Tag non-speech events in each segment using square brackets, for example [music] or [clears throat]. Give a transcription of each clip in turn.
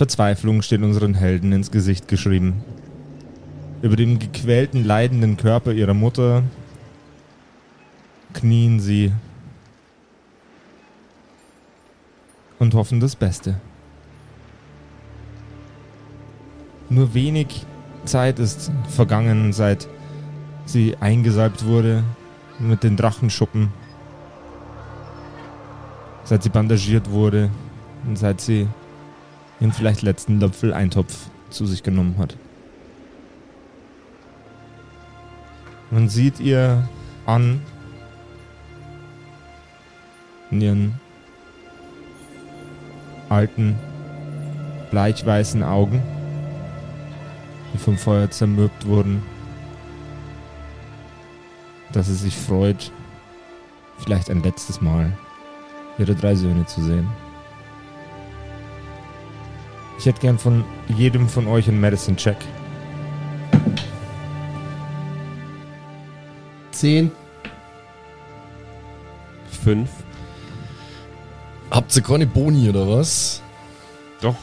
Verzweiflung steht unseren Helden ins Gesicht geschrieben. Über dem gequälten, leidenden Körper ihrer Mutter knien sie und hoffen das Beste. Nur wenig Zeit ist vergangen, seit sie eingesalbt wurde mit den Drachenschuppen, seit sie bandagiert wurde und seit sie den vielleicht letzten Löpfel Eintopf zu sich genommen hat. Man sieht ihr an in ihren alten, bleichweißen Augen, die vom Feuer zermürbt wurden, dass sie sich freut, vielleicht ein letztes Mal ihre drei Söhne zu sehen. Ich hätte gern von jedem von euch einen Medicine-Check. Zehn. Fünf. Habt ihr keine Boni oder was? Doch.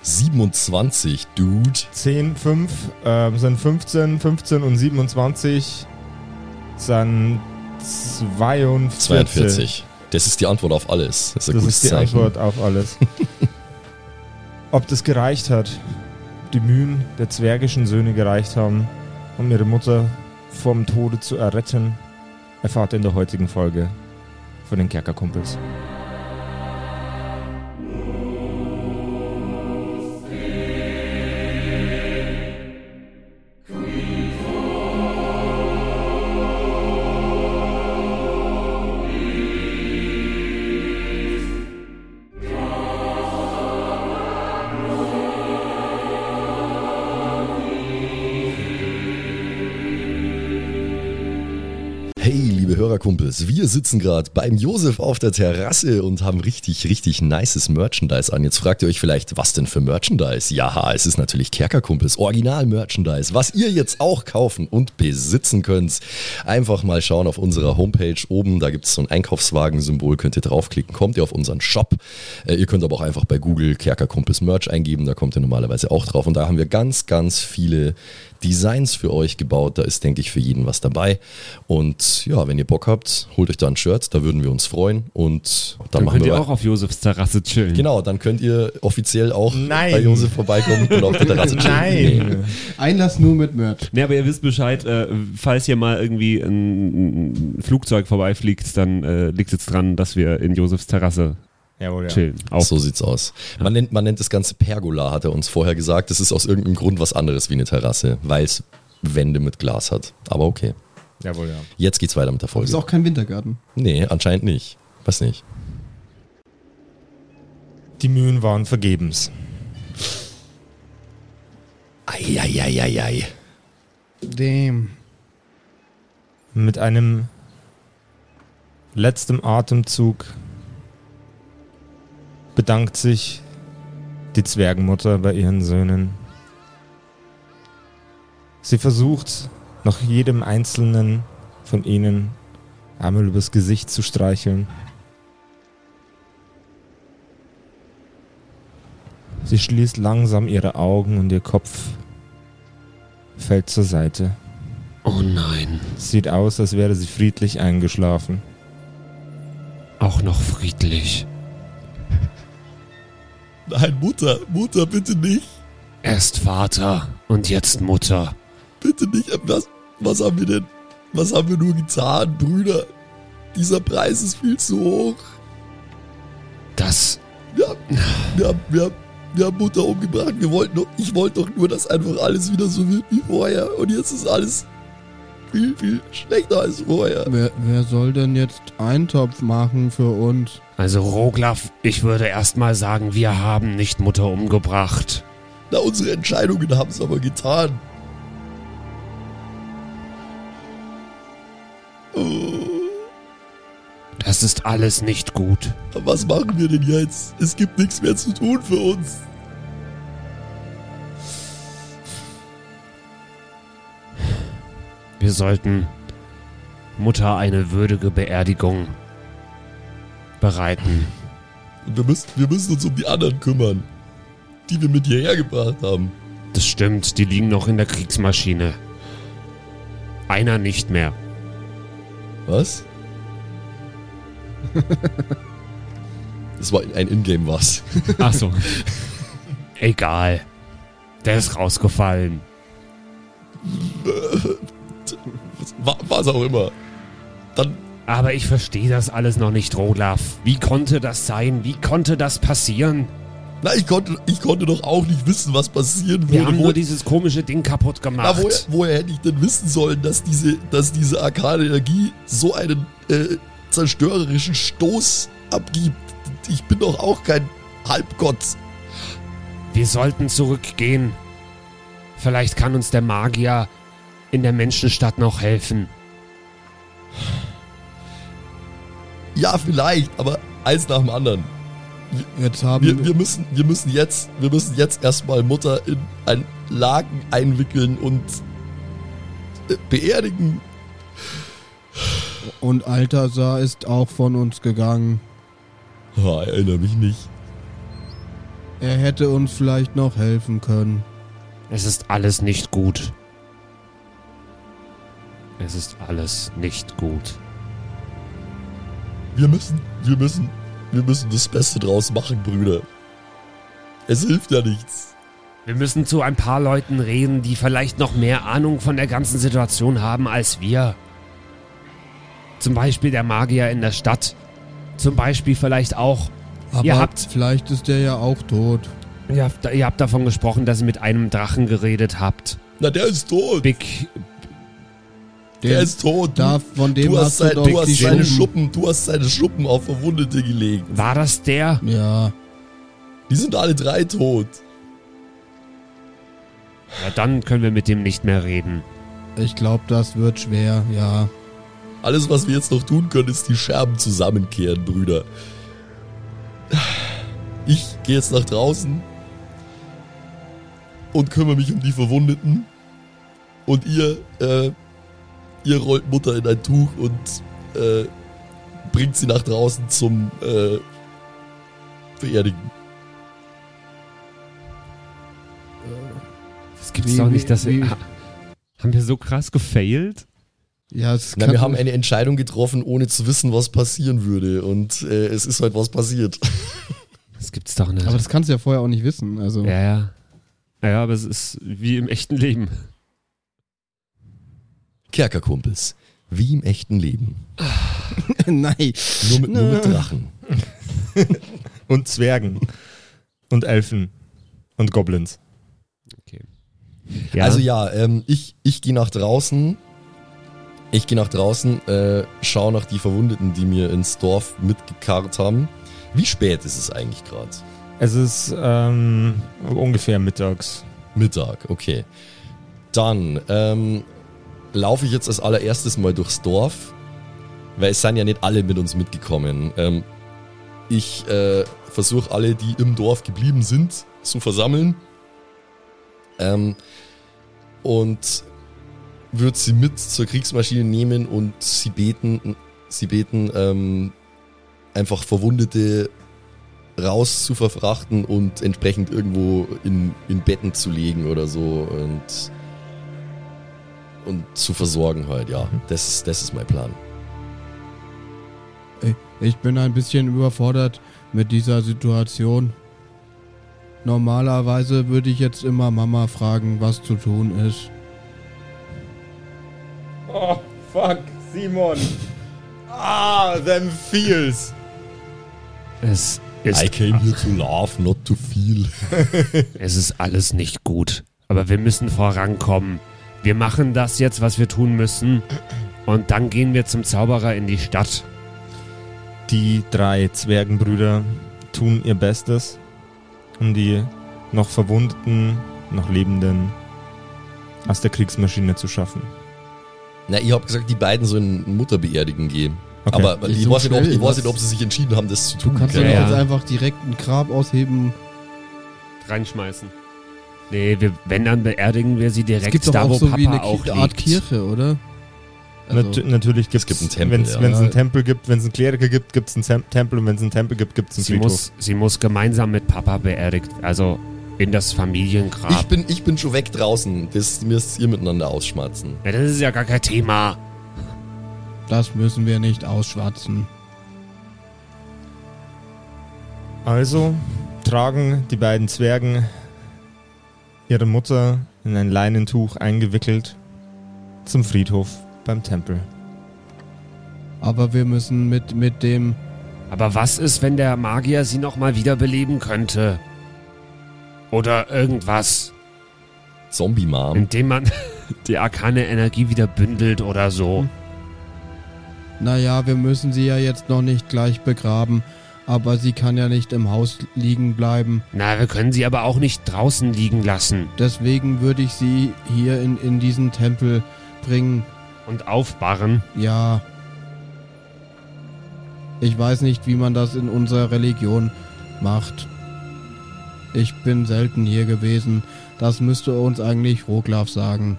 27, Dude. 10, 5 ähm, sind 15, 15 und 27 sind 42. 42. Das ist die Antwort auf alles. Das ist Das ist die Zeichen. Antwort auf alles. [laughs] Ob das gereicht hat, ob die Mühen der zwergischen Söhne gereicht haben, um ihre Mutter vom Tode zu erretten, erfahrt ihr in der heutigen Folge von den Kerkerkumpels. Hörerkumpels, wir sitzen gerade beim Josef auf der Terrasse und haben richtig, richtig nices Merchandise an. Jetzt fragt ihr euch vielleicht, was denn für Merchandise? Ja, es ist natürlich Kerkerkumpels, Original-Merchandise, was ihr jetzt auch kaufen und besitzen könnt. Einfach mal schauen auf unserer Homepage oben, da gibt es so ein Einkaufswagen-Symbol, könnt ihr draufklicken, kommt ihr auf unseren Shop. Äh, ihr könnt aber auch einfach bei Google Kerkerkumpels Merch eingeben, da kommt ihr normalerweise auch drauf. Und da haben wir ganz, ganz viele Designs für euch gebaut. Da ist, denke ich, für jeden was dabei. Und ja, wenn ihr Bock habt, holt euch da ein Shirt, da würden wir uns freuen. Und dann, Dann machen könnt wir ihr auch auf Josefs Terrasse chillen. Genau, dann könnt ihr offiziell auch Nein. bei Josef vorbeikommen und auf der Terrasse chillen. Nee. Nein! Einlass nur mit Merch. Ne, aber ihr wisst Bescheid, äh, falls hier mal irgendwie ein, ein Flugzeug vorbeifliegt, dann äh, liegt es jetzt dran, dass wir in Josefs Terrasse Jawohl, ja. chillen. Auch So sieht's aus. Man nennt, man nennt das Ganze Pergola, hat er uns vorher gesagt. Das ist aus irgendeinem Grund was anderes wie eine Terrasse, weil es Wände mit Glas hat. Aber okay. Jawohl, ja. Jetzt geht's weiter mit der Ist Folge. auch kein Wintergarten. Nee, anscheinend nicht. Weiß nicht. Die Mühen waren vergebens. Eieieiei. Damn. Mit einem letzten Atemzug bedankt sich die Zwergenmutter bei ihren Söhnen. Sie versucht, noch jedem einzelnen von ihnen einmal übers Gesicht zu streicheln. Sie schließt langsam ihre Augen und ihr Kopf fällt zur Seite. Oh nein, Sieht aus, als wäre sie friedlich eingeschlafen. auch noch friedlich. [laughs] Nein, Mutter, Mutter, bitte nicht. Erst Vater und jetzt Mutter. Bitte nicht. Was, was haben wir denn? Was haben wir nur getan, Brüder? Dieser Preis ist viel zu hoch. Das Wir haben, wir haben, wir haben, wir haben Mutter umgebracht. Wir wollten doch, ich wollte doch nur, dass einfach alles wieder so wird wie vorher. Und jetzt ist alles viel, viel schlechter als vorher. Wer, wer soll denn jetzt Eintopf machen für uns? Also Roglaf, ich würde erstmal sagen, wir haben nicht Mutter umgebracht. Na, unsere Entscheidungen haben es aber getan. Ist alles nicht gut. Was machen wir denn jetzt? Es gibt nichts mehr zu tun für uns. Wir sollten Mutter eine würdige Beerdigung bereiten. Und wir müssen, wir müssen uns um die anderen kümmern, die wir mit hierher gebracht haben. Das stimmt, die liegen noch in der Kriegsmaschine. Einer nicht mehr. Was? [laughs] das war ein Ingame was. [laughs] Ach so. Egal. Der ist rausgefallen. Wa- Was auch immer. Dann, Aber ich verstehe das alles noch nicht, Rodlaf. Wie konnte das sein? Wie konnte das passieren? na, ich konnte, ich konnte doch auch nicht wissen, was passieren Wir würde. haben Wo- nur dieses komische Ding kaputt Na, gemacht. woher, woher hätte ich denn wissen sollen, dass diese, dass diese arkane Energie so einen äh, zerstörerischen Stoß abgibt? Ich bin doch auch kein Halbgott. Wir sollten zurückgehen. Vielleicht kann uns der Magier in der Menschenstadt noch helfen. Ja, vielleicht, aber eins nach dem anderen. Jetzt haben Wir, wir, müssen, wir müssen jetzt, wir müssen jetzt erstmal Mutter in ein Laken einwickeln und äh, beerdigen. Und Altasar ist auch von uns gegangen. Ah, erinnere mich nicht. Er hätte uns vielleicht noch helfen können. Es ist alles nicht gut. Es ist alles nicht gut. Wir müssen, wir müssen, wir müssen das Beste draus machen, Brüder. Es hilft ja nichts. Wir müssen zu ein paar Leuten reden, die vielleicht noch mehr Ahnung von der ganzen Situation haben als wir. Zum Beispiel der Magier in der Stadt. Zum Beispiel vielleicht auch. Aber Ihr habt- vielleicht ist der ja auch tot. Ihr habt, ihr habt davon gesprochen, dass ihr mit einem Drachen geredet habt. Na, der ist tot. Big. der ist tot. Da, von dem du hast, hast du sein, doch du hast die seine Schuppen. Schuppen, du hast seine Schuppen auf Verwundete gelegt. War das der? Ja, Die sind alle drei tot. Ja, dann können wir mit dem nicht mehr reden. ich glaube, das wird schwer, ja. Alles, was wir jetzt noch tun können, ist die Scherben zusammenkehren, Brüder. Ich gehe jetzt nach draußen und kümmere mich um die Verwundeten. Und ihr, äh, ihr rollt Mutter in ein Tuch und äh, bringt sie nach draußen zum äh, Beerdigen. Das gibt's Wie- doch nicht, dass wie- wir. Ha- Haben wir so krass gefailt? Ja, es Na, kann, wir haben eine Entscheidung getroffen, ohne zu wissen, was passieren würde. Und äh, es ist halt was passiert. [laughs] Das gibt's doch nicht. aber das kannst du ja vorher auch nicht wissen. Also ja, ja. Ja, aber es ist wie im echten Leben. Kerkerkumpels. Wie im echten Leben. [laughs] nein. Nur mit, nur mit [laughs] Drachen. Und Zwergen. Und Elfen. Und Goblins. Ja. Also ja, ähm, ich, ich gehe nach draußen. Ich gehe nach draußen, äh, schau nach die Verwundeten, die mir ins Dorf mitgekarrt haben. Wie spät ist es eigentlich gerade? Es ist ähm, ungefähr mittags. Mittag, okay. Dann ähm, laufe ich jetzt als allererstes mal durchs Dorf, weil es sind ja nicht alle mit uns mitgekommen. Ähm, ich äh, versuche alle, die im Dorf geblieben sind, zu versammeln. Ähm, und würde sie mit zur Kriegsmaschine nehmen und sie beten, sie beten, ähm, einfach Verwundete raus zu verfrachten und entsprechend irgendwo in, in Betten zu legen oder so und, und zu versorgen halt, ja. Das ist, das ist mein Plan. Ich bin ein bisschen überfordert mit dieser Situation. Normalerweise würde ich jetzt immer Mama fragen, was zu tun ist. Oh, fuck, Simon. Ah, them feels. es ist, I came here to laugh, not to feel. [laughs] es ist alles nicht gut. Aber wir müssen vorankommen. Wir machen das jetzt, was wir tun müssen. Und dann gehen wir zum Zauberer in die Stadt. Die drei Zwergenbrüder tun ihr Bestes, um die noch Verwundeten, noch Lebenden aus der Kriegsmaschine zu schaffen. Na, ihr habt gesagt, die beiden sollen Mutter beerdigen gehen. Okay. Aber ich, so weiß nicht, ob, ich weiß nicht, ob sie sich entschieden haben, das zu Du tun. kannst Keine doch Ja, jetzt ja. einfach direkt ein Grab ausheben. Reinschmeißen. Nee, wir, wenn dann beerdigen wir sie Es direkt gibt doch da, auch wo so Papa wie eine auch Art liegt. Kirche, oder? Also, Nat natürlich gibt gibt einen Tempel, Wenn es ja. einen Ja. Tempel gibt, wenn es einen Kleriker gibt, gibt es einen Tem Tempel und wenn es einen Tempel gibt, gibt es einen Sie Friedhof. muss, sie muss gemeinsam mit Papa beerdigt, also in das Ich Familiengrab. bin, ich bin schon weg draußen. Das müsst ihr miteinander ausschmatzen. Ja, das ist ja gar kein Thema. das müssen wir nicht ausschwatzen. Also tragen die beiden Zwergen ihre Mutter in ein Leinentuch eingewickelt zum Friedhof beim Tempel. Aber wir müssen mit, mit dem. Aber was ist, wenn der Magier sie nochmal wiederbeleben könnte? Oder irgendwas, Zombie-Mom. indem man [laughs] die arkane Energie wieder bündelt oder so. Naja, wir müssen sie ja jetzt noch nicht gleich begraben. Aber sie kann ja nicht im Haus liegen bleiben. Na, wir können sie aber auch nicht draußen liegen lassen Deswegen würde ich sie hier in, in diesen Tempel bringen. und aufbarren. Ja. Ich weiß nicht, wie man das in unserer Religion macht. Ich bin selten hier gewesen. Das müsste uns eigentlich Roglaf sagen.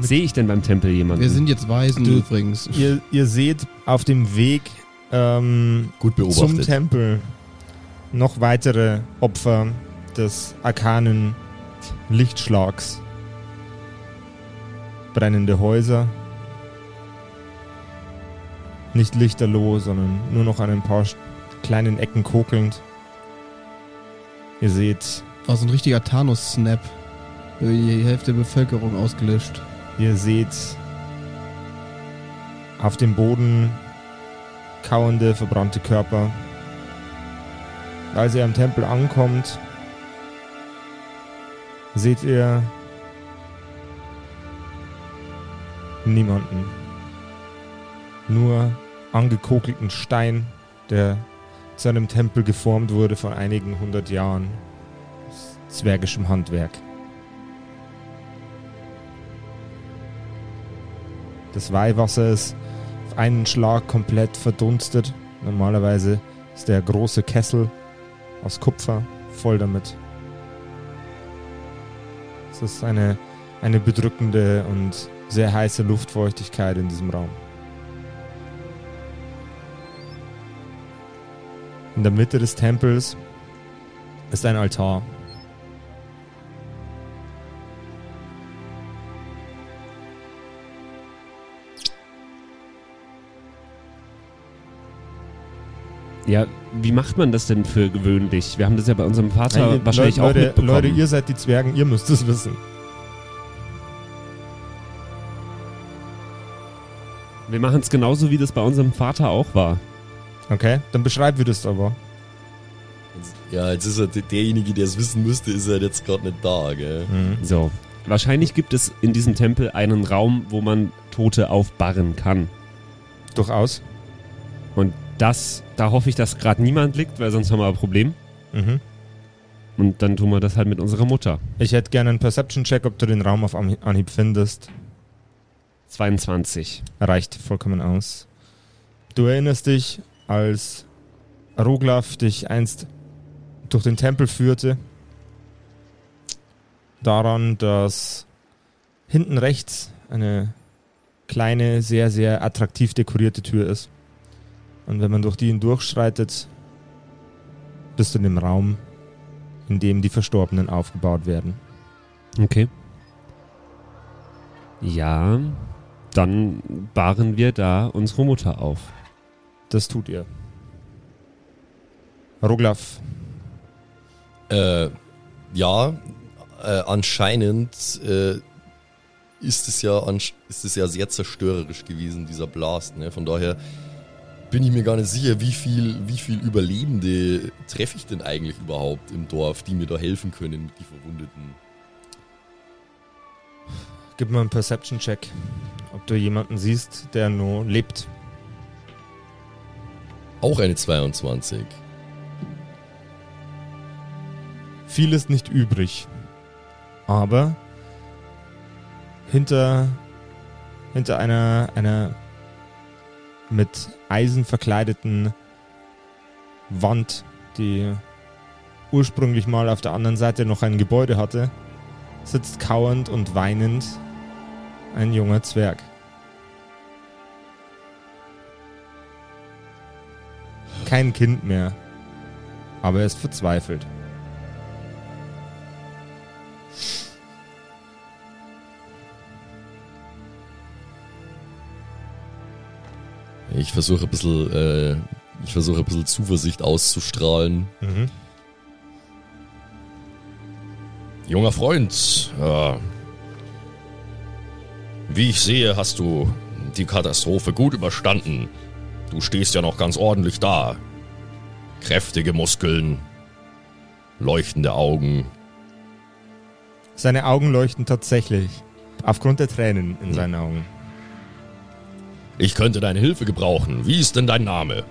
Sehe ich denn beim Tempel jemanden? Wir sind jetzt Waisen Du- übrigens. Ihr, ihr seht auf dem Weg ähm, Gut zum. Tempel noch weitere Opfer des arkanen Lichtschlags. Brennende Häuser. Nicht lichterloh, sondern nur noch an ein paar kleinen Ecken kokelnd. Ihr seht, War so ein richtiger Thanos-Snap. Die Hälfte der Bevölkerung ausgelöscht. ihr seht auf dem Boden kauernde, verbrannte Körper. Als ihr am Tempel ankommt, seht ihr niemanden. Nur angekokelten Stein, der zu einem Tempel geformt wurde vor einigen hundert Jahren. Aus Zwergischem Handwerk. Das Weihwasser ist auf einen Schlag komplett verdunstet. Normalerweise ist der große Kessel aus Kupfer voll damit. Es ist eine, eine bedrückende und sehr heiße Luftfeuchtigkeit in diesem Raum. In der Mitte des Tempels ist ein Altar. Ja, wie macht man das denn für gewöhnlich? Wir haben das ja bei unserem Vater ihr- wahrscheinlich Leute, auch mitbekommen. Leute, ihr seid die Zwergen, ihr müsst es wissen. Wir machen es genauso, wie das bei unserem Vater auch war. Okay, dann beschreib wie das aber. Ja, jetzt ist er der- derjenige, der es wissen müsste, ist er jetzt gerade nicht da, gell? So. Wahrscheinlich gibt es in diesem Tempel einen Raum, wo man Tote aufbarren kann. Durchaus. Und das, da hoffe ich, dass gerade niemand liegt, weil sonst haben wir ein Problem. Mhm. Und dann tun wir das halt mit unserer Mutter. Ich hätte gerne einen Perception-Check, ob du den Raum auf Anhi- Anhieb findest. 22. Reicht vollkommen aus. Du erinnerst dich, als Roglaf dich einst durch den Tempel führte, daran, dass hinten rechts eine kleine, sehr, sehr attraktiv dekorierte Tür ist. Und wenn man durch die hindurchschreitet, bist du in dem Raum, in dem die Verstorbenen aufgebaut werden. Okay. Ja, dann bahren wir da unsere Mutter auf. Das tut ihr. Roglaf, Äh, ja, äh, anscheinend äh, ist es ja ist es ja sehr zerstörerisch gewesen, dieser Blast. Ne? Von daher bin ich mir gar nicht sicher, wie viel, wie viel Überlebende treffe ich denn eigentlich überhaupt im Dorf, die mir da helfen können mit die Verwundeten. gib mir einen Perception-Check, ob du jemanden siehst, der nur lebt. Auch eine 22. Viel ist nicht übrig. Aber hinter, hinter einer, einer mit Eisen verkleideten Wand, die ursprünglich mal auf der anderen Seite noch ein Gebäude hatte, sitzt kauernd und weinend ein junger Zwerg. Kein Kind mehr, aber er ist verzweifelt. Ich versuche ein bisschen, äh, ich versuche ein bisschen Zuversicht auszustrahlen. Mhm. Junger Freund, äh, wie ich sehe, hast du die Katastrophe gut überstanden. Du stehst ja noch ganz ordentlich da. Kräftige Muskeln, leuchtende Augen. Seine Augen leuchten tatsächlich. Aufgrund der Tränen in Hm. seinen Augen. Ich könnte deine Hilfe gebrauchen. Wie ist denn dein Name?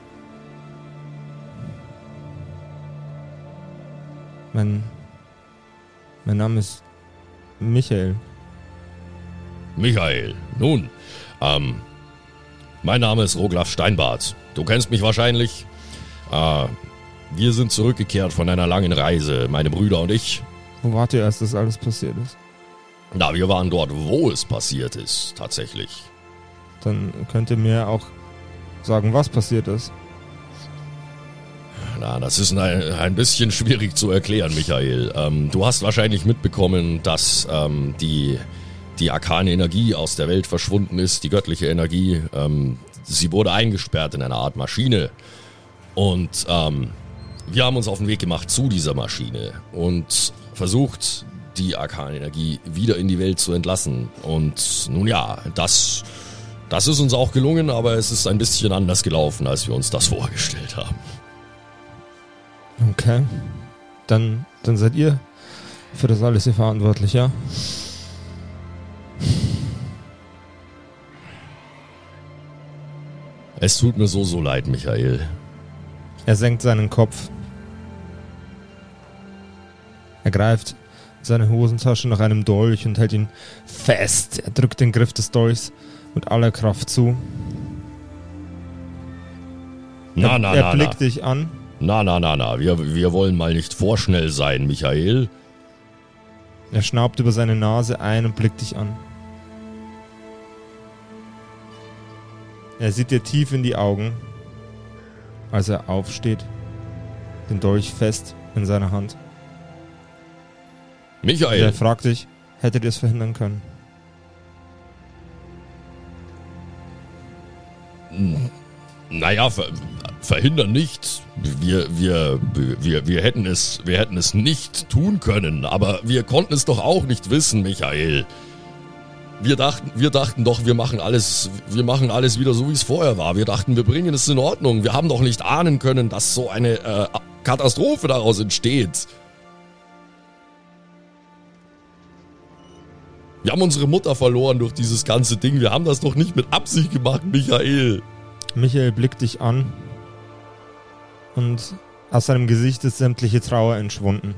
Mein, mein Name ist Michael. Michael. Nun, ähm, mein Name ist Roglaf Steinbart. Du kennst mich wahrscheinlich. Äh, wir sind zurückgekehrt von einer langen Reise, meine Brüder und ich. Wo wart ihr, als das alles passiert ist? Na, wir waren dort, wo es passiert ist, tatsächlich. Dann könnt ihr mir auch sagen, was passiert ist. Na, das ist ein, ein bisschen schwierig zu erklären, Michael. Ähm, du hast wahrscheinlich mitbekommen, dass ähm, die, die arkane Energie aus der Welt verschwunden ist, die göttliche Energie. Ähm, sie wurde eingesperrt in einer Art Maschine. Und ähm, wir haben uns auf den Weg gemacht zu dieser Maschine und versucht, die arkane Energie wieder in die Welt zu entlassen. Und nun ja, das, das ist uns auch gelungen, aber es ist ein bisschen anders gelaufen, als wir uns das vorgestellt haben. Okay. Dann, dann seid ihr für das alles hier verantwortlich, ja? Es tut mir so, so leid, Michael. Er senkt seinen Kopf. Er greift in seine Hosentasche nach einem Dolch und hält ihn fest. Er drückt den Griff des Dolchs mit aller Kraft zu. Na, er, na, er na, blickt na. dich an. Na, na, na, na. Wir, wir wollen mal nicht vorschnell sein, Michael. Er schnaubt über seine Nase ein und blickt dich an. Er sieht dir tief in die Augen, als er aufsteht, den Dolch fest in seiner Hand. Er Michael, fragt dich, hättet ihr es verhindern können? naja, ver, verhindern nicht. Wir, wir, wir, wir, hätten es, wir hätten es nicht tun können, aber wir konnten es doch auch nicht wissen, Michael. Wir dachten, wir dachten doch, wir machen alles, wir machen alles wieder so, wie es vorher war. Wir dachten, wir bringen es in Ordnung. Wir haben doch nicht ahnen können, dass so eine äh, Katastrophe daraus entsteht. Wir haben unsere Mutter verloren durch dieses ganze Ding. Wir haben das doch nicht mit Absicht gemacht, Michael. Michael blickt dich an und aus seinem Gesicht ist sämtliche Trauer entschwunden.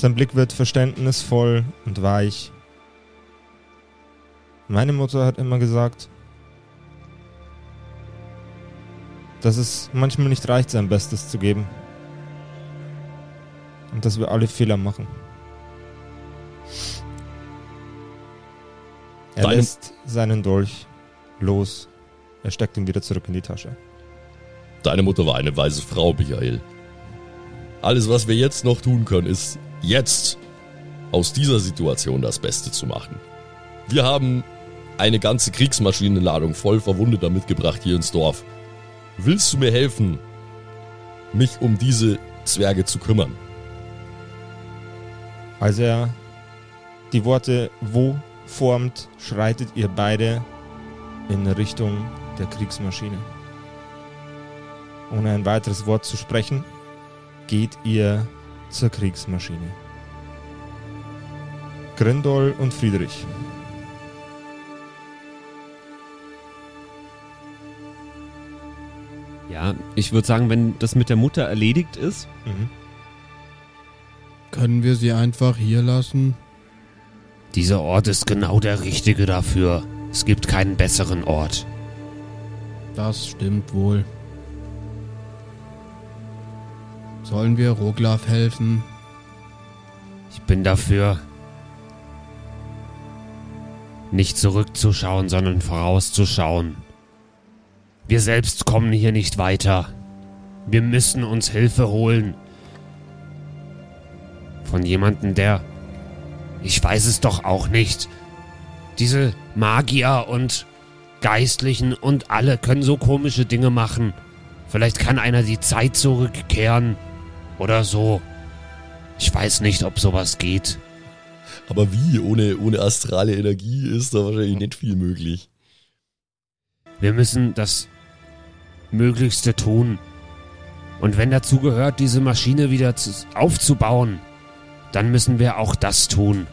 Sein Blick wird verständnisvoll und weich. Meine Mutter hat immer gesagt, dass es manchmal nicht reicht, sein Bestes zu geben. Und dass wir alle Fehler machen. Er Deine- lässt seinen Dolch los. Er steckt ihn wieder zurück in die Tasche. Deine Mutter war eine weise Frau, Michael. Alles, was wir jetzt noch tun können, ist jetzt aus dieser Situation das Beste zu machen. Wir haben eine ganze Kriegsmaschinenladung voll Verwundeter mitgebracht hier ins Dorf. Willst du mir helfen, mich um diese Zwerge zu kümmern? Als er die Worte wo formt, schreitet ihr beide in Richtung der Kriegsmaschine. Ohne ein weiteres Wort zu sprechen, geht ihr zur Kriegsmaschine. Grindol und Friedrich. Ja, ich würde sagen, wenn das mit der Mutter erledigt ist, Mhm. Können wir sie einfach hier lassen? dieser Ort ist genau der richtige dafür. Es gibt keinen besseren Ort. Das stimmt wohl. Sollen wir Roglaf helfen? Ich bin dafür, nicht zurückzuschauen, sondern vorauszuschauen. Wir selbst kommen hier nicht weiter. Wir müssen uns Hilfe holen. Von jemandem, der... Ich weiß es doch auch nicht. Diese Magier und Geistlichen und alle können so komische Dinge machen. Vielleicht kann einer die Zeit zurückkehren. Oder so. Ich weiß nicht, ob sowas geht. Aber wie? Ohne, ohne astrale Energie ist da wahrscheinlich nicht viel möglich. Wir müssen das Möglichste tun. Und wenn dazu gehört, diese Maschine wieder zu, aufzubauen, dann müssen wir auch das tun.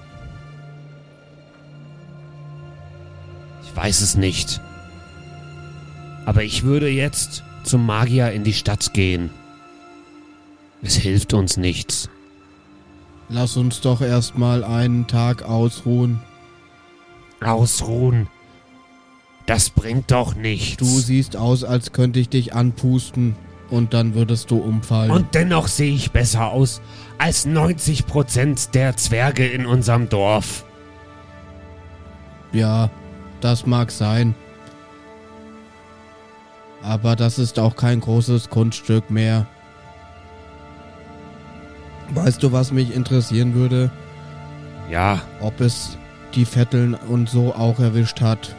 Ich weiß es nicht. Aber ich würde jetzt zum Magier in die Stadt gehen. Es hilft uns nichts. Lass uns doch erstmal einen Tag ausruhen. Ausruhen. Das bringt doch nichts. Du siehst aus, als könnte ich dich anpusten und dann würdest du umfallen. Und dennoch sehe ich besser aus als 90% der Zwerge in unserem Dorf. ja, das mag sein. Aber das ist auch kein großes Kunststück mehr. Weißt du, was mich interessieren würde? Ja, Ob es die Vetteln und so auch erwischt hat.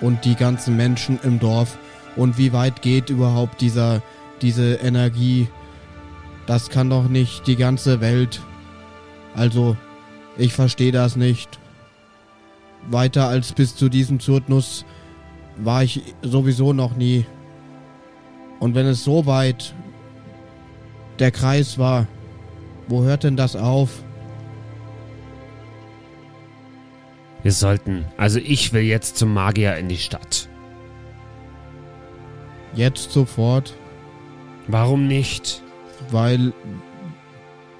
Und die ganzen Menschen im Dorf. Und wie weit geht überhaupt dieser, diese Energie? Das kann doch nicht die ganze Welt. Also, ich verstehe das nicht. Weiter als bis zu diesem Zurtnuss war ich sowieso noch nie. Und wenn es so weit der Kreis war, wo hört denn das auf? wir sollten. Also ich will jetzt zum Magier in die Stadt. Jetzt sofort, Warum nicht? weil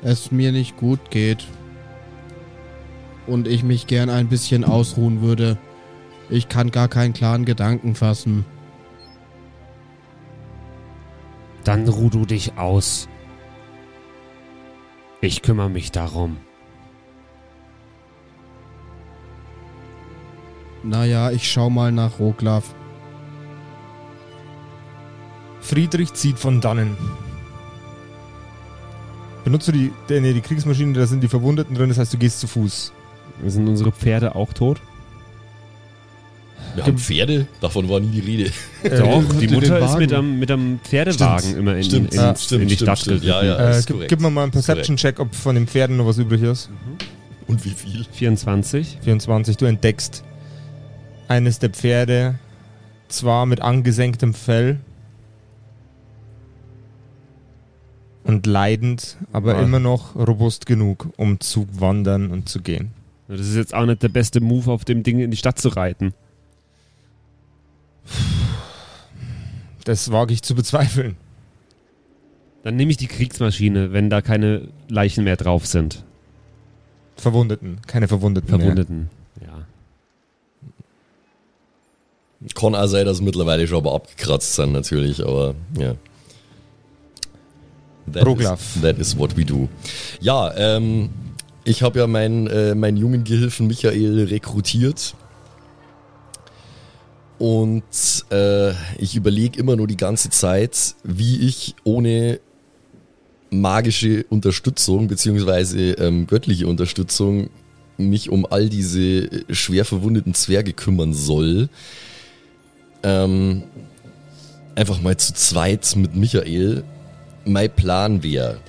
es mir nicht gut geht. Und ich mich gern ein bisschen ausruhen würde. Ich kann gar keinen klaren Gedanken fassen. Dann ruh du dich aus. Ich kümmere mich darum. Naja, ich schau mal nach Roglaf. Friedrich zieht von dannen. Benutzt du die, nee, die Kriegsmaschine, da sind die Verwundeten drin, das heißt, du gehst zu Fuß. Sind unsere Pferde auch tot? Wir haben Pferde, davon war nie die Rede. Doch, Äh, die den Mutter ist mit einem, mit einem Pferdewagen Stimmt, immer in, stimmt, in, ja, ins- stimmt, in die stimmt, Stadt stimmt. geritten. Ja, ja. Äh, gib, gib mir mal einen Perception-Check, ob von den Pferden noch was übrig ist. Und wie viel? 24. 24, du entdeckst eines der Pferde, zwar mit angesenktem Fell und leidend, aber Ah. immer noch robust genug, um zu wandern und zu gehen. Das ist jetzt auch nicht der beste Move, auf dem Ding in die Stadt zu reiten. Das wage ich zu bezweifeln. Dann nehme ich die Kriegsmaschine, wenn da keine Leichen mehr drauf sind. Verwundeten, keine Verwundeten. Mehr. Verwundeten. Ja. Kann auch sein, dass mittlerweile schon aber abgekratzt sind, natürlich, aber ja. That Roglaf. Is, that is what we do. Ja, ähm, ich habe ja meinen, äh, meinen jungen Gehilfen Michael rekrutiert. Und äh, ich überlege immer nur die ganze Zeit, wie ich ohne magische Unterstützung beziehungsweise ähm, göttliche Unterstützung mich um all diese schwer verwundeten Zwerge kümmern soll. Ähm, einfach mal zu zweit mit Michael. Mein Plan wäre,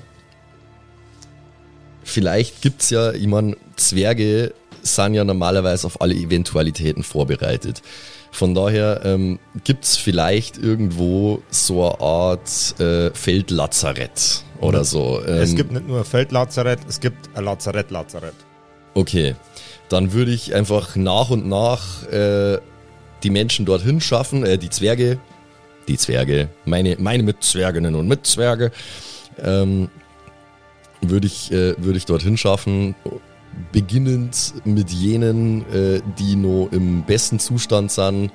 vielleicht gibt's ja, ich mein, Zwerge sind ja normalerweise auf alle Eventualitäten vorbereitet. Von daher ähm, gibt's vielleicht irgendwo so eine Art äh, Feldlazarett oder so. Ähm, Es gibt nicht nur ein Feldlazarett, es gibt ein Lazarett-Lazarett. Okay, dann würde ich einfach nach und nach äh, die Menschen dorthin schaffen, äh, die Zwerge, die Zwerge, meine, meine Mitzwerginnen und Mitzwerge, ähm, würde ich, äh, würde ich dorthin schaffen, beginnend mit jenen, äh, die noch im besten Zustand sind,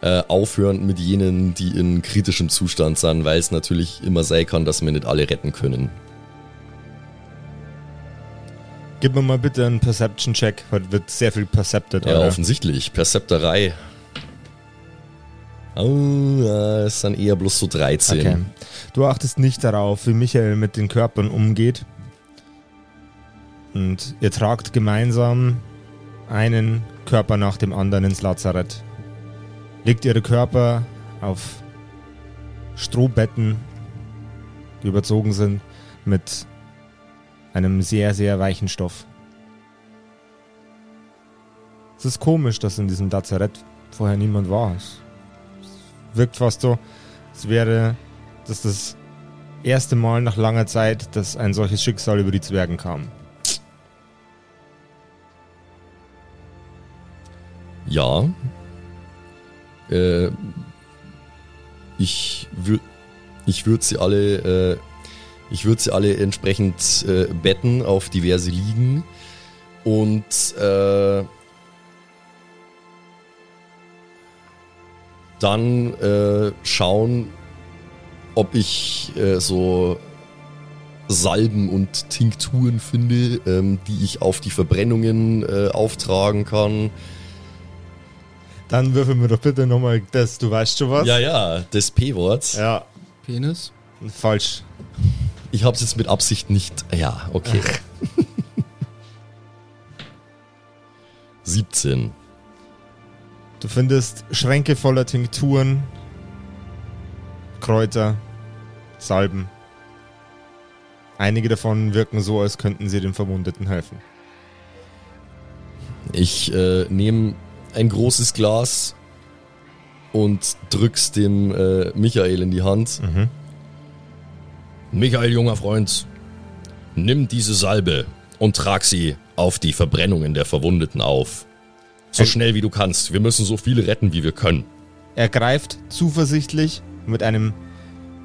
äh, aufhörend mit jenen, die in kritischem Zustand sind, weil es natürlich immer sein kann, dass wir nicht alle retten können. Gib mir mal bitte einen Perception-Check. Heute wird sehr viel percepted. Ja, Alter. offensichtlich. Percepterei. Oh, ist dann eher bloß so 13. Okay. Du achtest nicht darauf, wie Michael mit den Körpern umgeht. Und ihr tragt gemeinsam einen Körper nach dem anderen ins Lazarett. Legt ihre Körper auf Strohbetten, die überzogen sind mit einem sehr, sehr weichen Stoff. Es ist komisch, dass in diesem Lazarett vorher niemand war. Es wirkt fast so, als wäre das das erste Mal nach langer Zeit, dass ein solches Schicksal über die Zwergen kam. Ja. Äh, ich würde ich würd sie alle, äh, ich würde sie alle entsprechend äh, betten auf diverse Liegen und äh, dann äh, schauen, ob ich äh, so Salben und Tinkturen finde, ähm, die ich auf die Verbrennungen auftragen kann. Dann würfel mir doch bitte nochmal das, du weißt schon was? Ja, ja, das P-Wort. Ja, Penis? falsch. Ich habe es jetzt mit Absicht nicht. Ja, okay. 17. [laughs] Du findest Schränke voller Tinkturen, Kräuter, Salben. Einige davon wirken so, als könnten sie den Verwundeten helfen. Ich äh, nehme ein großes Glas und drück's dem äh, Michael in die Hand. Mhm. Michael, junger Freund, nimm diese Salbe und trag sie auf die Verbrennungen der Verwundeten auf. So schnell wie du kannst. Wir müssen so viele retten, wie wir können. Er greift zuversichtlich mit einem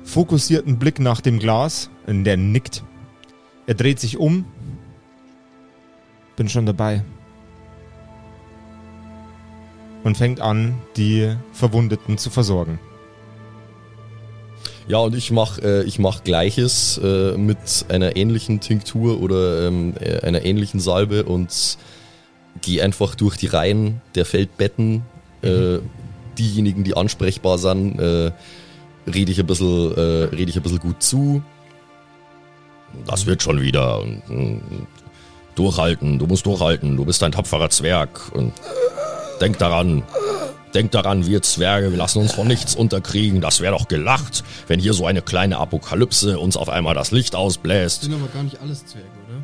fokussierten Blick nach dem Glas, in der nickt. Er dreht sich um. Bin schon dabei. Und fängt an, die Verwundeten zu versorgen. Ja, und ich mach, äh, ich mach Gleiches äh, mit einer ähnlichen Tinktur oder ähm, äh, einer ähnlichen Salbe und gehe einfach durch die Reihen der Feldbetten. Äh, diejenigen, die ansprechbar sind, äh, rede ich ein bisschen, äh, rede ich ein bisschen gut zu. Das wird schon wieder. Und, und, durchhalten, du musst durchhalten, du bist ein tapferer Zwerg. Und denk daran, denk daran, wir Zwerge, wir lassen uns von nichts unterkriegen. Das wäre doch gelacht, wenn hier so eine kleine Apokalypse uns auf einmal das Licht ausbläst. Sind aber gar nicht alles Zwerge, oder?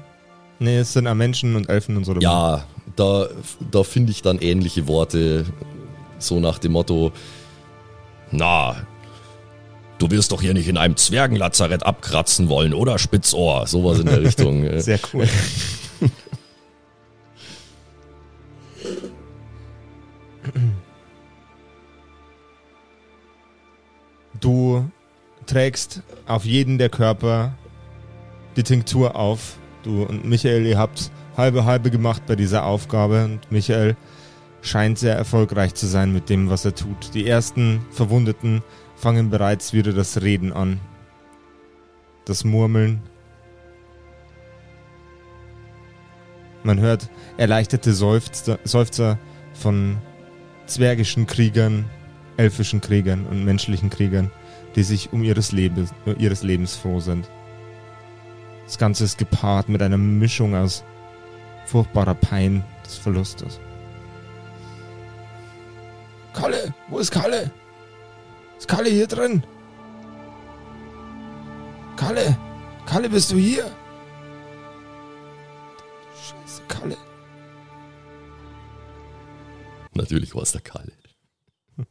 Nee, es sind Menschen und Elfen und so. Ja, da, da finde ich dann ähnliche Worte, so nach dem Motto, na, du wirst doch hier nicht in einem Zwergenlazarett abkratzen wollen, oder Spitzohr? Sowas in der [laughs] Richtung. äh. Sehr cool. [laughs] [clears throat] Du trägst auf jeden der Körper die Tinktur auf. Du und Michael, ihr habt halbe halbe gemacht bei dieser Aufgabe und Michael scheint sehr erfolgreich zu sein mit dem, was er tut. Die ersten Verwundeten fangen bereits wieder das Reden an. Das Murmeln. Man hört erleichterte Seufzer, Seufzer von zwergischen Kriegern, elfischen Kriegern und menschlichen Kriegern, die sich um ihres Lebens, ihres Lebens froh sind. Das Ganze ist gepaart mit einer Mischung aus furchtbarer Pein des Verlustes. Kalle, wo ist Kalle? Ist Kalle hier drin? Kalle, Kalle, bist du hier? Scheiße, Kalle. Natürlich war es der Kalle. [laughs]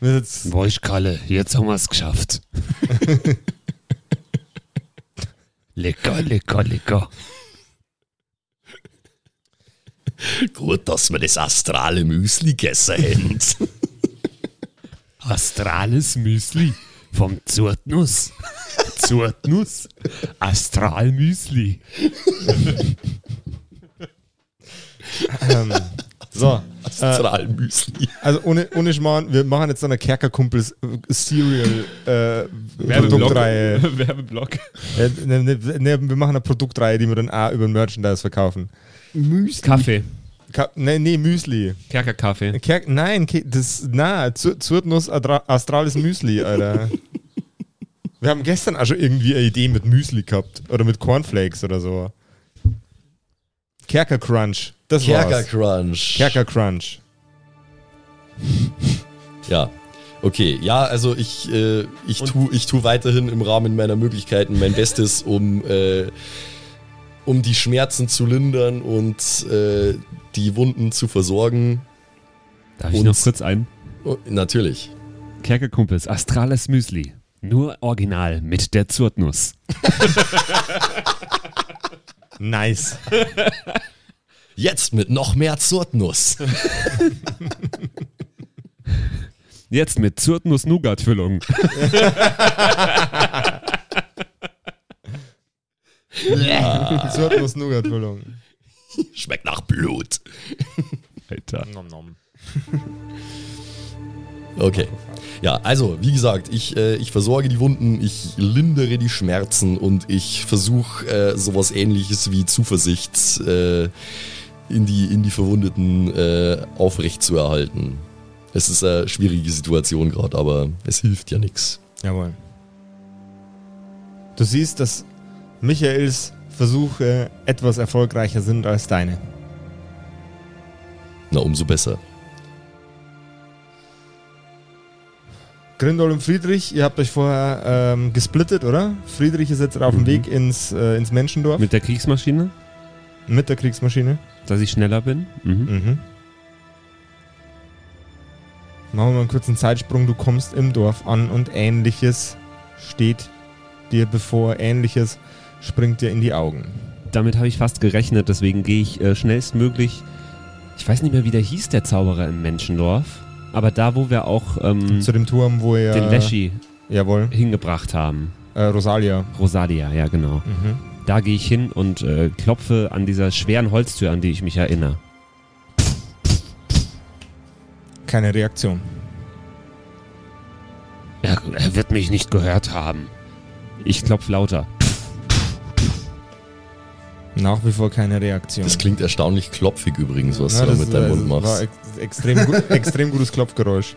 Jetzt, Boah, ich Kalle, jetzt haben wir es geschafft. [laughs] lecker, lecker, lecker. Gut, dass wir das astrale Müsli gegessen haben. [laughs] Astrales Müsli vom Zurtnuss. Zurtnuss. Astralmüsli. ähm, so, [laughs] Astralmüsli. Also ohne, ohne Schmarrn, wir machen jetzt so eine Kerkerkumpels äh, Cereal äh, [laughs] Werbeblock. Produktreihe. [laughs] Werbeblock. Äh, ne, ne, ne, wir machen eine Produktreihe, die wir dann auch über Merchandise verkaufen. Müsli. Kaffee. Ka nee, nee, Müsli. Kerkerkaffee. Kerk nein, Ke das, na, Zu- Zurtnuss Astralis Müsli, Alter. wir haben gestern auch schon irgendwie eine Idee mit Müsli gehabt. Oder mit Cornflakes oder so. Kerker Crunch. Das Kerker war's. Crunch. Kerker Crunch. [laughs] Ja. Okay, ja, also ich, äh, ich, tu, ich tu weiterhin im Rahmen meiner Möglichkeiten mein Bestes, um, äh, um die Schmerzen zu lindern und äh, die Wunden zu versorgen. Darf ich Und- noch kurz ein? Oh, natürlich. Kerkerkumpels, Astrales Müsli. Nur original mit der Zurtnuss. [laughs] Nice. Jetzt mit noch mehr Zurtnuss. Jetzt mit Zurtnuss-Nougat-Füllung. Zurtnuss Nougat Füllung. Schmeckt nach Blut. Alter. Nom nom. Okay. Ja, also, wie gesagt, ich, äh, ich versorge die Wunden, ich lindere die Schmerzen und ich versuche äh, sowas ähnliches wie Zuversicht äh, in, die, in die Verwundeten äh, aufrechtzuerhalten. Es ist eine schwierige Situation gerade, aber es hilft ja nichts. Jawohl. Du siehst, dass Michaels Versuche etwas erfolgreicher sind als deine. Na, umso besser. Grindol und Friedrich, ihr habt euch vorher ähm, gesplittet, oder? Friedrich ist jetzt auf dem Mhm. Weg ins, äh, ins Menschendorf mit, Mit der Kriegsmaschine, der Kriegsmaschine. dass ich schneller bin. Mhm. Mhm. Machen wir mal einen kurzen Zeitsprung. Du kommst im Dorf an und ähnliches steht dir bevor. Ähnliches springt dir in die Augen. Damit habe ich fast gerechnet, deswegen gehe ich äh, schnellstmöglich. Ich weiß nicht mehr, wie der hieß, der Zauberer im Menschendorf. Aber da, wo wir auch ähm, Zu dem Turm, wo ihr. den Leschi Jawohl. hingebracht haben. Äh, Rosalia. Rosalia, ja genau. Mhm. Da gehe ich hin und äh, klopfe an dieser schweren Holztür, an die ich mich erinnere. Keine Reaktion. Er, er wird mich nicht gehört haben. Ich klopfe lauter. Nach wie vor keine Reaktion. Das klingt erstaunlich klopfig übrigens, was Ja, du da mit deinem Mund War machst. ex extrem, gut, [laughs] extrem gutes Klopfgeräusch.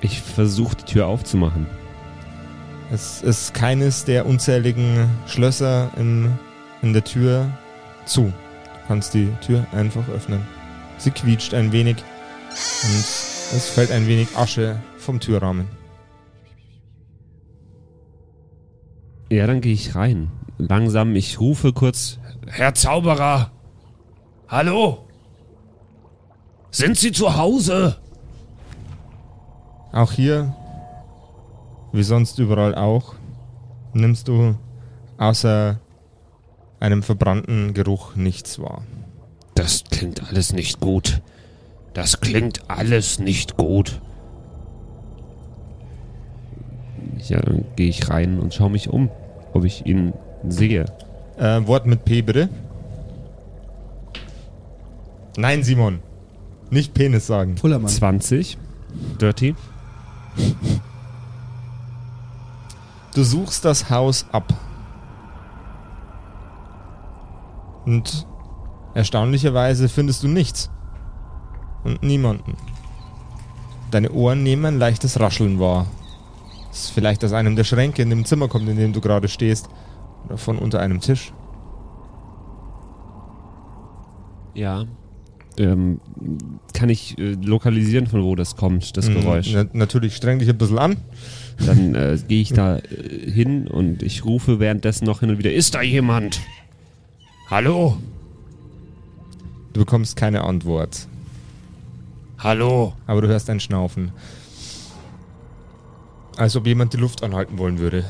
Ich versuche die Tür aufzumachen. Es ist keines der unzähligen Schlösser in, in der Tür zu. Du kannst die Tür einfach öffnen. Sie quietscht ein wenig und es fällt ein wenig Asche vom Türrahmen. Ja, dann gehe ich rein. Langsam, ich rufe kurz. Herr Zauberer! Hallo! Sind Sie zu Hause? Auch hier, wie sonst überall auch, nimmst du außer einem verbrannten Geruch nichts wahr. Das klingt alles nicht gut. Das klingt alles nicht gut. Ja, dann gehe ich rein und schaue mich um, ob ich ihn sehe. Äh, Wort mit P bitte. Nein, Simon. Nicht Penis sagen. Pullermann. 20. Dirty. Du suchst das Haus ab. Und erstaunlicherweise findest du nichts. Und niemanden. Deine Ohren nehmen ein leichtes Rascheln wahr. Das vielleicht aus einem der Schränke in dem Zimmer kommt, in dem du gerade stehst. Oder von unter einem Tisch. Ja. Ähm, kann ich äh, lokalisieren, von wo das kommt, das Geräusch? Mhm, na, natürlich streng dich ein bisschen an. Dann äh, gehe ich da äh, hin und ich rufe währenddessen noch hin und wieder, ist da jemand? Hallo? Du bekommst keine Antwort. Hallo? Aber du hörst ein Schnaufen. Als ob jemand die Luft anhalten wollen würde.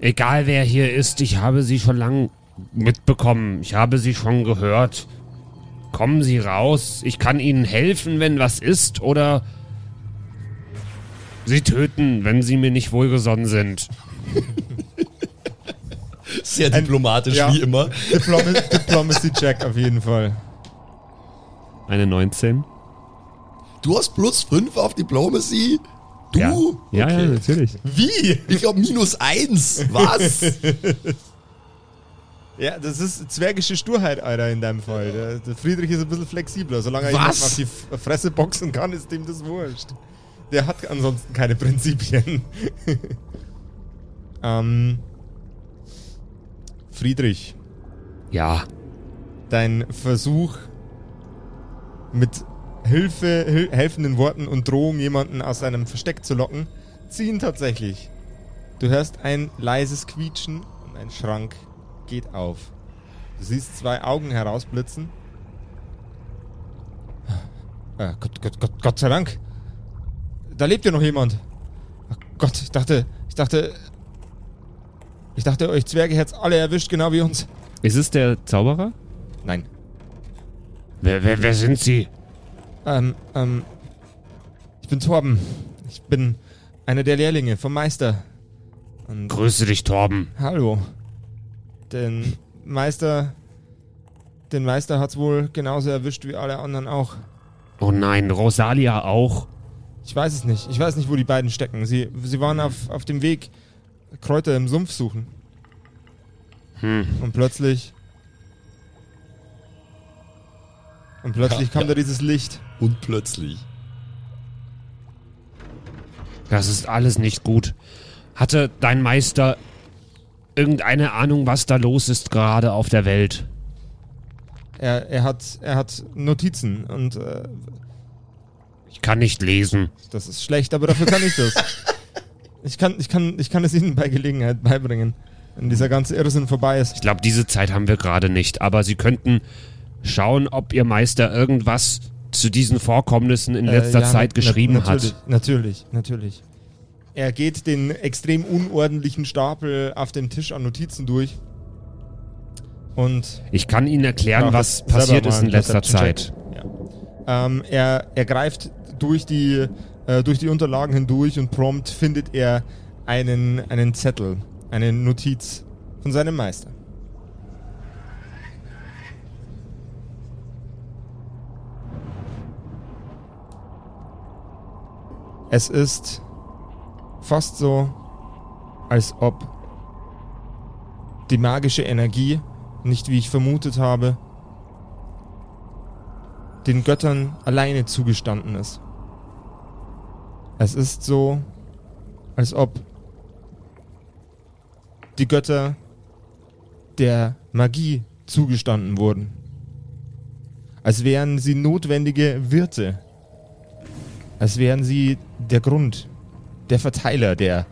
Egal wer hier ist, ich habe Sie schon lang mitbekommen. Ich habe Sie schon gehört. Kommen Sie raus. Ich kann Ihnen helfen, wenn was ist, oder Sie töten, wenn Sie mir nicht wohlgesonnen sind. [laughs] Sehr Ein- diplomatisch, ja. wie immer. Diplomacy, Diplomacy Check auf jeden Fall. Eine 19. Du hast plus 5 auf Diplomacy? Du? Ja, ja, ja, Okay. natürlich. Wie? Ich glaube minus 1. Was? [laughs] Ja, das ist zwergische Sturheit, Alter, in deinem Fall. Der, der Friedrich ist ein bisschen flexibler. Solange er Was? auf die Fresse boxen kann, ist dem das wurscht. Der hat ansonsten keine Prinzipien. [laughs] ähm, Friedrich, Ja. dein Versuch mit Hilfe, hil helfenden Worten und Drohung jemanden aus seinem Versteck zu locken, ziehen tatsächlich. Du hörst ein leises Quietschen und ein Schrank geht auf. Du siehst zwei Augen herausblitzen. Äh, Gott, Gott, Gott, Gott sei Dank. Da lebt ja noch jemand. Ach Gott, ich dachte, ich dachte, ich dachte, euch Zwerge hätt's alle erwischt, genau wie uns. Ist es der Zauberer? Nein. Wer, wer, wer sind Sie? Ähm, ähm, ich bin Torben. Ich bin einer der Lehrlinge vom Meister. Und Grüße dich, Torben. hallo. Den Meister, den Meister hat's wohl genauso erwischt wie alle anderen auch. Oh nein, Rosalia auch. Ich weiß es nicht. Ich weiß nicht, wo die beiden stecken. Sie, sie waren auf, auf dem Weg, Kräuter im Sumpf suchen. Hm. Und plötzlich. Und plötzlich Ja, kam ja. da dieses Licht. Und plötzlich. Das ist alles nicht gut. Hatte dein Meister irgendeine Ahnung, was da los ist gerade auf der Welt? Er, er, hat, er hat Notizen und äh, Ich kann nicht lesen. Das ist schlecht, aber dafür kann ich das. [laughs] Ich kann, ich kann, ich kann es Ihnen bei Gelegenheit beibringen, wenn dieser ganze Irrsinn vorbei ist. Ich glaube, diese Zeit haben wir gerade nicht. Aber Sie könnten schauen, ob Ihr Meister irgendwas zu diesen Vorkommnissen in letzter Äh, ja, Zeit geschrieben natürlich, hat. Natürlich, natürlich. Er geht den extrem unordentlichen Stapel auf dem Tisch an Notizen durch. Und Ich kann Ihnen erklären, was passiert ist in letzter. Zeit. Ja. Ähm, er, er greift durch die, äh, durch die Unterlagen hindurch und prompt findet er einen, einen Zettel, eine Notiz von seinem Meister. Es ist fast so, als ob die magische Energie, nicht wie ich vermutet habe, den Göttern alleine zugestanden ist. Es ist so, als ob die Götter der Magie zugestanden wurden. Als wären sie notwendige Wirte. Als wären sie der Grund, der Verteiler, der,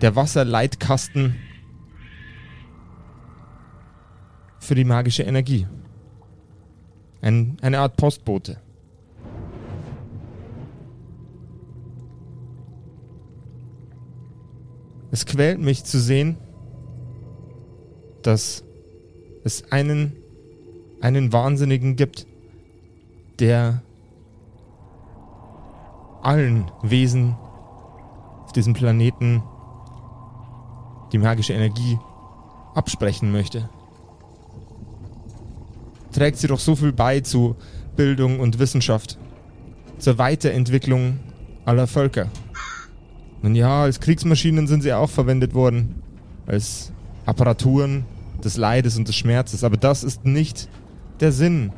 der Wasserleitkasten für die magische Energie. Ein, eine Art Postbote. Es quält mich zu sehen, dass es einen, einen Wahnsinnigen gibt, der allen Wesen auf diesem Planeten die magische Energie absprechen möchte. Trägt sie doch so viel bei zu Bildung und Wissenschaft, zur Weiterentwicklung aller Völker. Nun ja, als Kriegsmaschinen sind sie auch verwendet worden, als Apparaturen des Leides und des Schmerzes, aber das ist nicht der Sinn,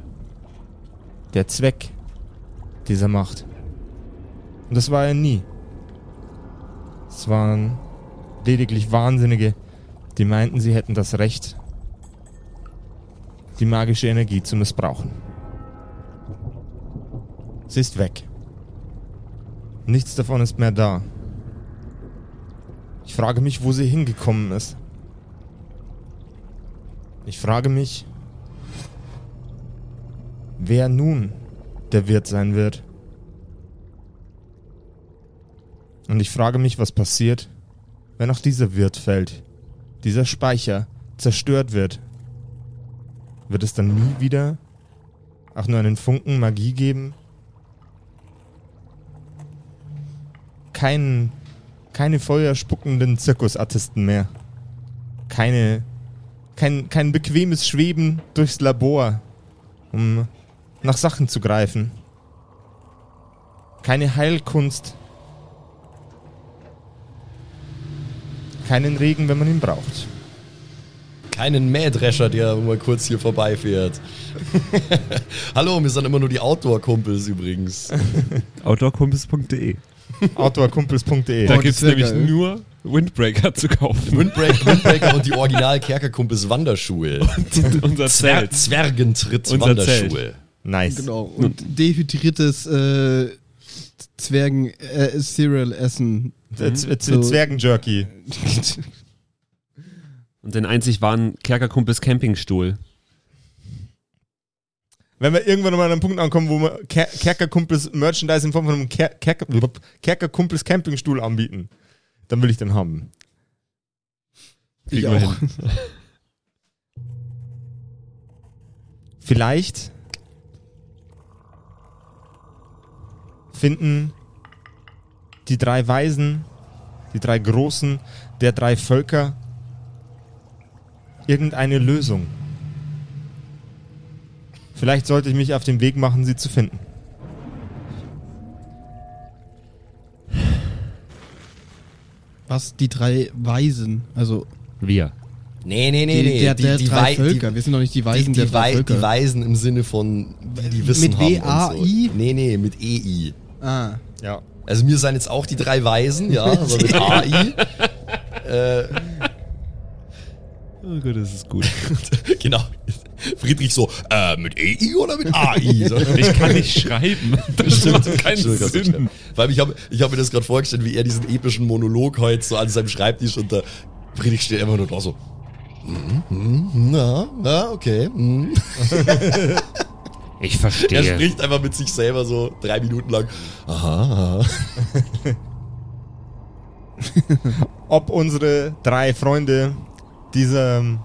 der Zweck dieser Macht. Und das war er nie. Es waren lediglich Wahnsinnige, die meinten, sie hätten das Recht, die magische Energie zu missbrauchen. Sie ist weg. Nichts davon ist mehr da. Ich frage mich, wo sie hingekommen ist. Ich frage mich, wer nun der Wirt sein wird. Und ich frage mich, was passiert, wenn auch dieser Wirt fällt, dieser Speicher zerstört wird. Wird es dann nie wieder auch nur einen Funken Magie geben? Keinen keine feuerspuckenden Zirkusartisten mehr. Keine, kein, kein bequemes Schweben durchs Labor, um nach Sachen zu greifen. Keine Heilkunst. Keinen Regen, wenn man ihn braucht. Keinen Mähdrescher, der mal kurz hier vorbeifährt. [laughs] Hallo, wir sind immer nur die Outdoor-Kumpels übrigens. [laughs] Outdoorkumpels.de. Outdoorkumpels.de. Da gibt es nämlich geil. nur Windbreaker zu kaufen. Windbreak, [laughs] Windbreaker und die Original Kerkerkumpels Wanderschuhe. Unser Zwer Zelt. Zwergentritt Unser Wanderschuhe. Nice. Genau. Und dehydriertes äh, Zwergen äh, Cereal essen. Z- So. Zwergenjerky. [laughs] Und den einzig wahren Kerkerkumpels Campingstuhl. Wenn wir irgendwann mal an einem Punkt ankommen, wo wir Ker Kerkerkumpels Merchandise in Form von einem Ker Kerker Kerkerkumpels Campingstuhl anbieten, dann will ich den haben. Ich Kriegen wir auch. [laughs] Vielleicht finden die drei Weisen, die drei Großen der drei Völker irgendeine Lösung. Vielleicht sollte ich mich auf den Weg machen, sie zu finden. Was? Die drei Weisen. Also Wir. Nee, nee, nee, die, nee. der, der die, die, drei Wei- Völker. die, Wir sind doch nicht die die, Weisen die, der drei Wei- Völker. die Weisen im Sinne von, wie die Wissen Mit haben. W-A-I? Und so. Nee, nee, mit EI. Ah. Ja. Also mir seien jetzt auch die drei Weisen, ja, aber [laughs] mit AI. äh, Oh Gott, das ist gut. [laughs] genau. Friedrich so, äh, mit EI oder mit AI? [laughs] So. Ich kann nicht schreiben. Das macht keinen Stimmt, Sinn. allem, ich habe ich hab mir das gerade vorgestellt, wie er diesen epischen Monolog heute so an seinem Schreibtisch und der Friedrich steht immer nur da so. "Mhm, mhm, Na, na, okay. mhm." Ich Er verstehe. spricht einfach mit sich selber so drei Minuten lang. Aha, aha. [laughs] Ob unsere drei Freunde diesem,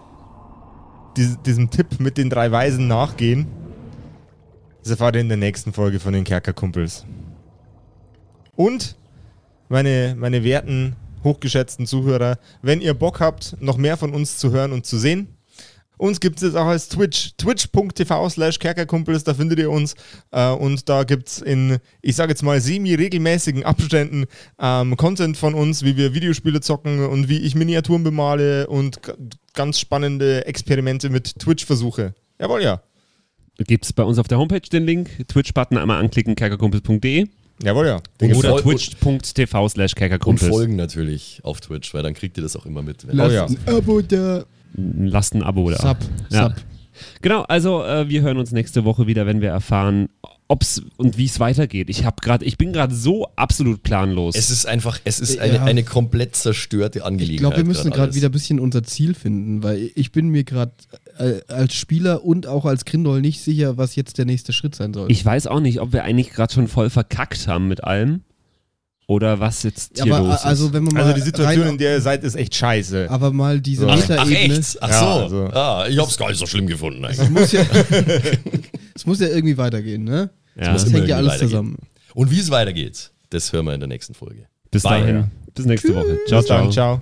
dies- diesem Tipp mit den drei Weisen nachgehen, das erfahrt ihr in der nächsten Folge von den Kerkerkumpels. Und, meine, meine werten, hochgeschätzten Zuhörer, wenn ihr Bock habt, noch mehr von uns zu hören und zu sehen, uns gibt es jetzt auch als Twitch, twitch.tv slash kerkerkumpels, da findet ihr uns. Äh, und da gibt es in, ich sage jetzt mal, semi-regelmäßigen Abständen ähm, Content von uns, wie wir Videospiele zocken und wie ich Miniaturen bemale und ganz spannende Experimente mit Twitch versuche. Jawohl, ja. Gibt es bei uns auf der Homepage den Link. Twitch-Button einmal anklicken, kerkerkumpels.de Jawohl, ja. Den oder twitch.tv slash Und kerkerkumpels. folgen natürlich auf Twitch, weil dann kriegt ihr das auch immer mit. wenn- Oh ja. Lasst ein Abo da. Lasst ein Abo da. Sub. Ja. Sub. Genau, also äh, wir hören uns nächste Woche wieder, wenn wir erfahren, ob's und wie es weitergeht. Ich habe gerade, ich bin gerade so absolut planlos. Es ist einfach, es ist Ja. eine, eine komplett zerstörte Angelegenheit. Ich glaube, wir müssen gerade wieder ein bisschen unser Ziel finden, weil ich bin mir gerade äh, als Spieler und auch als Grindol nicht sicher, was jetzt der nächste Schritt sein soll. ich weiß auch nicht, ob wir eigentlich gerade schon voll verkackt haben mit allem oder was jetzt hier aber los ist. also wenn man mal Also die Situation, rein, in der ihr seid, ist echt scheiße. aber mal diese Ach, Ach, ach Metaebene. echt? Ach Ja, so. also- ah, ich hab's gar nicht so schlimm gefunden Es eigentlich. muss ja, [laughs] es muss ja irgendwie weitergehen, ne? ja, Das hängt ja alles zusammen. Und wie es weitergeht, das hören wir in der nächsten Folge. bis Bye. dahin, bis nächste Woche. Ciao, dann, ciao.